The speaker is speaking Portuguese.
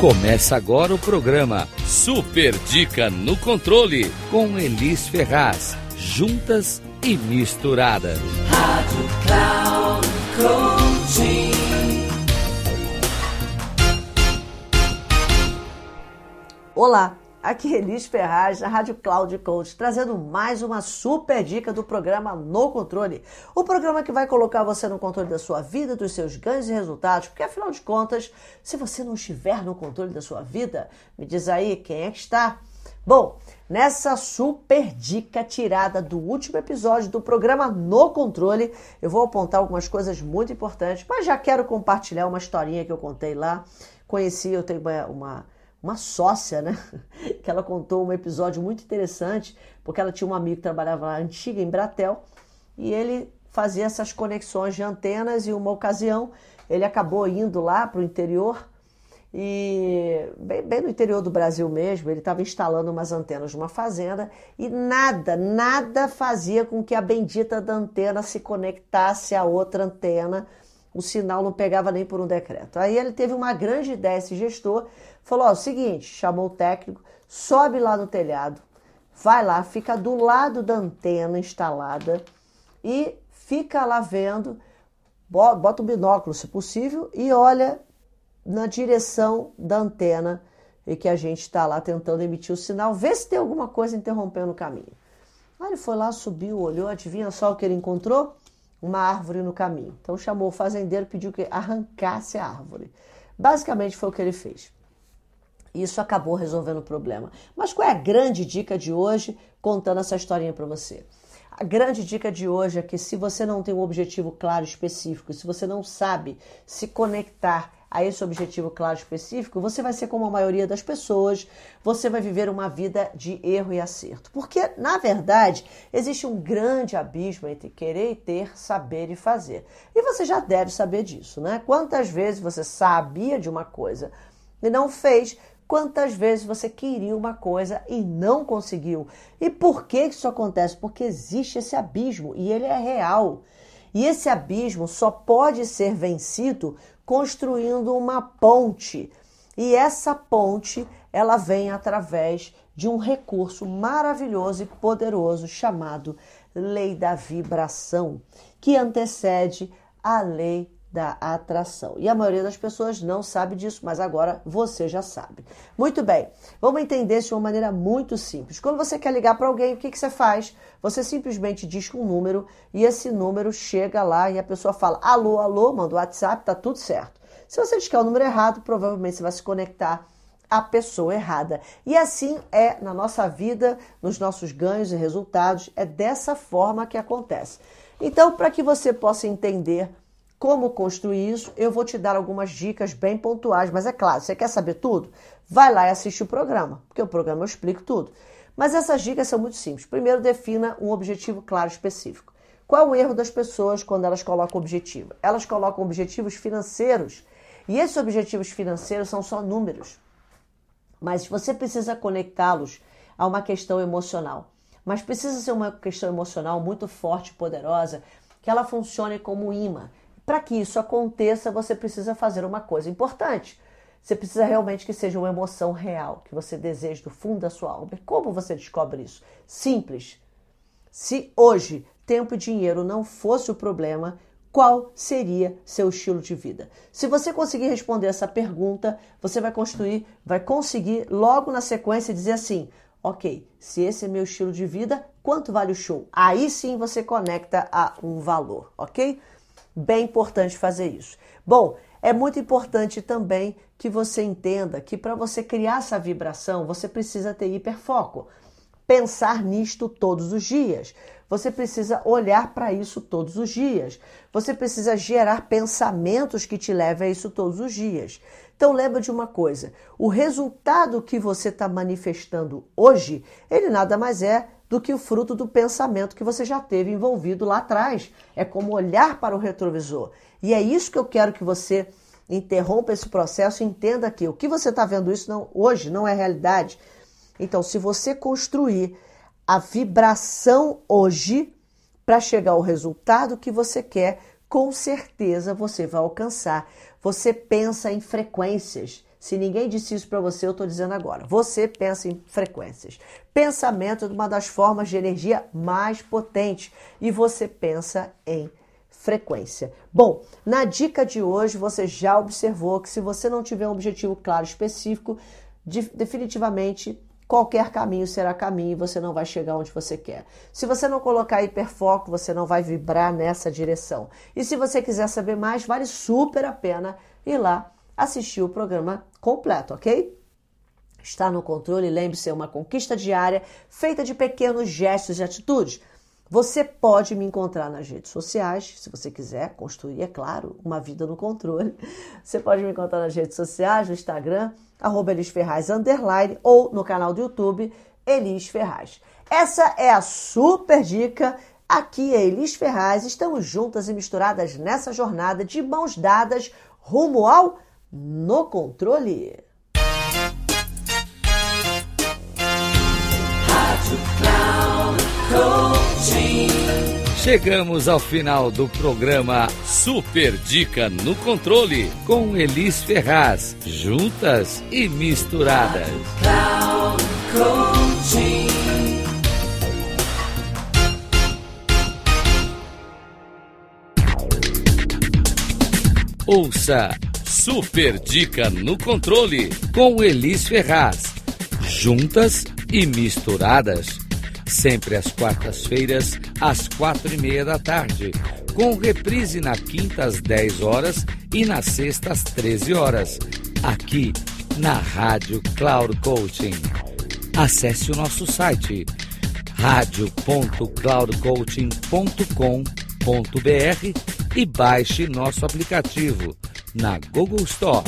Começa agora o programa Super Dica no Controle com Elis Ferraz. Juntas e misturadas. Rádio Cloud Coaching. Olá, aqui é Elis Ferraz, da Rádio Cloud Coach, trazendo mais uma super dica do programa No Controle. O programa que vai colocar você no controle da sua vida, dos seus ganhos e resultados, porque afinal de contas, se você não estiver no controle da sua vida, me diz aí quem é que está. Bom, nessa super dica tirada do último episódio do programa No Controle, eu vou apontar algumas coisas muito importantes, mas já quero compartilhar uma historinha que eu contei lá. Conheci, eu tenho uma, uma uma sócia, né? Que ela contou um episódio muito interessante, porque ela tinha um amigo que trabalhava lá antiga em Bratel e ele fazia essas conexões de antenas e uma ocasião ele acabou indo lá para o interior e bem, bem, no interior do Brasil mesmo, ele estava instalando umas antenas numa fazenda e nada, nada fazia com que a bendita da antena se conectasse a outra antena. O sinal não pegava nem por um decreto. Aí ele teve uma grande ideia, esse gestor, Falou: ó, o seguinte, chamou o técnico, sobe lá no telhado, vai lá, fica do lado da antena instalada e fica lá vendo, bota o binóculo se possível e olha na direção da antena e que a gente está lá tentando emitir o sinal, vê se tem alguma coisa interrompendo o caminho. Aí ele foi lá, subiu, olhou, adivinha só o que ele encontrou? Uma árvore no caminho. Então chamou o fazendeiro, pediu que arrancasse a árvore. Basicamente foi o que ele fez. Isso acabou resolvendo o problema. Mas qual é a grande dica de hoje, contando essa historinha para você? A grande dica de hoje é que se você não tem um objetivo claro específico, se você não sabe se conectar a esse objetivo claro específico, você vai ser como a maioria das pessoas, você vai viver uma vida de erro e acerto. Porque, na verdade, existe um grande abismo entre querer e ter, saber e fazer. E você já deve saber disso, né? Quantas vezes você sabia de uma coisa e não fez Quantas vezes você queria uma coisa e não conseguiu? E por que isso acontece? Porque existe esse abismo e ele é real. E esse abismo só pode ser vencido construindo uma ponte. E essa ponte, ela vem através de um recurso maravilhoso e poderoso chamado lei da vibração, que antecede a lei da atração. E a maioria das pessoas não sabe disso, mas agora você já sabe. Muito bem, vamos entender isso de uma maneira muito simples. Quando você quer ligar para alguém, o que, que você faz? Você simplesmente diz um número e esse número chega lá e a pessoa fala alô, alô, manda o WhatsApp, tá tudo certo. Se você disser o número errado, provavelmente você vai se conectar à pessoa errada. E assim é na nossa vida, nos nossos ganhos e resultados, é dessa forma que acontece. Então, para que você possa entender como construir isso, eu vou te dar algumas dicas bem pontuais. Mas é claro, você quer saber tudo? Vai lá e assiste o programa, porque o programa eu explico tudo. Mas essas dicas são muito simples. Primeiro, defina um objetivo claro específico. Qual é o erro das pessoas quando elas colocam objetivo? Elas colocam objetivos financeiros e esses objetivos financeiros são só números. Mas você precisa conectá-los a uma questão emocional. Mas precisa ser uma questão emocional muito forte poderosa que ela funcione como imã. Para que isso aconteça, você precisa fazer uma coisa importante. Você precisa realmente que seja uma emoção real, que você deseja do fundo da sua alma. Como você descobre isso? Simples. Se hoje tempo e dinheiro não fosse o problema, qual seria seu estilo de vida? Se você conseguir responder essa pergunta, você vai construir, vai conseguir logo na sequência dizer assim: ok, se esse é meu estilo de vida, quanto vale o show? Aí sim você conecta a um valor, ok? Bem importante fazer isso. Bom, é muito importante também que você entenda que para você criar essa vibração, você precisa ter hiperfoco. Pensar nisto todos os dias. Você precisa olhar para isso todos os dias. Você precisa gerar pensamentos que te levem a isso todos os dias. Então lembra de uma coisa: o resultado que você está manifestando hoje, ele nada mais é do que o fruto do pensamento que você já teve envolvido lá atrás. É como olhar para o retrovisor. E é isso que eu quero que você interrompa esse processo e entenda que o que você está vendo isso não, hoje não é realidade. Então, se você construir a vibração hoje para chegar ao resultado que você quer, com certeza você vai alcançar. Você pensa em frequências. Se ninguém disse isso para você, eu estou dizendo agora. Você pensa em frequências. Pensamento é uma das formas de energia mais potentes e você pensa em frequência. Bom, na dica de hoje você já observou que se você não tiver um objetivo claro específico, definitivamente qualquer caminho será caminho e você não vai chegar onde você quer. Se você não colocar hiperfoco, você não vai vibrar nessa direção. E se você quiser saber mais, vale super a pena ir lá assistir o programa completo, ok? Está no controle, lembre-se, é uma conquista diária feita de pequenos gestos e atitudes. Você pode me encontrar nas redes sociais, se você quiser construir, é claro, uma vida no controle. Você pode me encontrar nas redes sociais, no Instagram, arroba Elis Ferraz, underline, ou no canal do YouTube, Elis Ferraz. Essa é a super dica. Aqui é Elis Ferraz, estamos juntas e misturadas nessa jornada de mãos dadas rumo ao No Controle. Chegamos ao final do programa Super Dica no Controle com Elis Ferraz, juntas e misturadas. Ouça Super Dica no Controle com Elis Ferraz, juntas e misturadas sempre às quartas-feiras, às quatro e meia da tarde, com reprise na quinta às 10 horas e na sexta às 13 horas, aqui na Rádio Cloud Coaching. Acesse o nosso site radio.cloudcoaching.com.br e baixe nosso aplicativo na Google Store.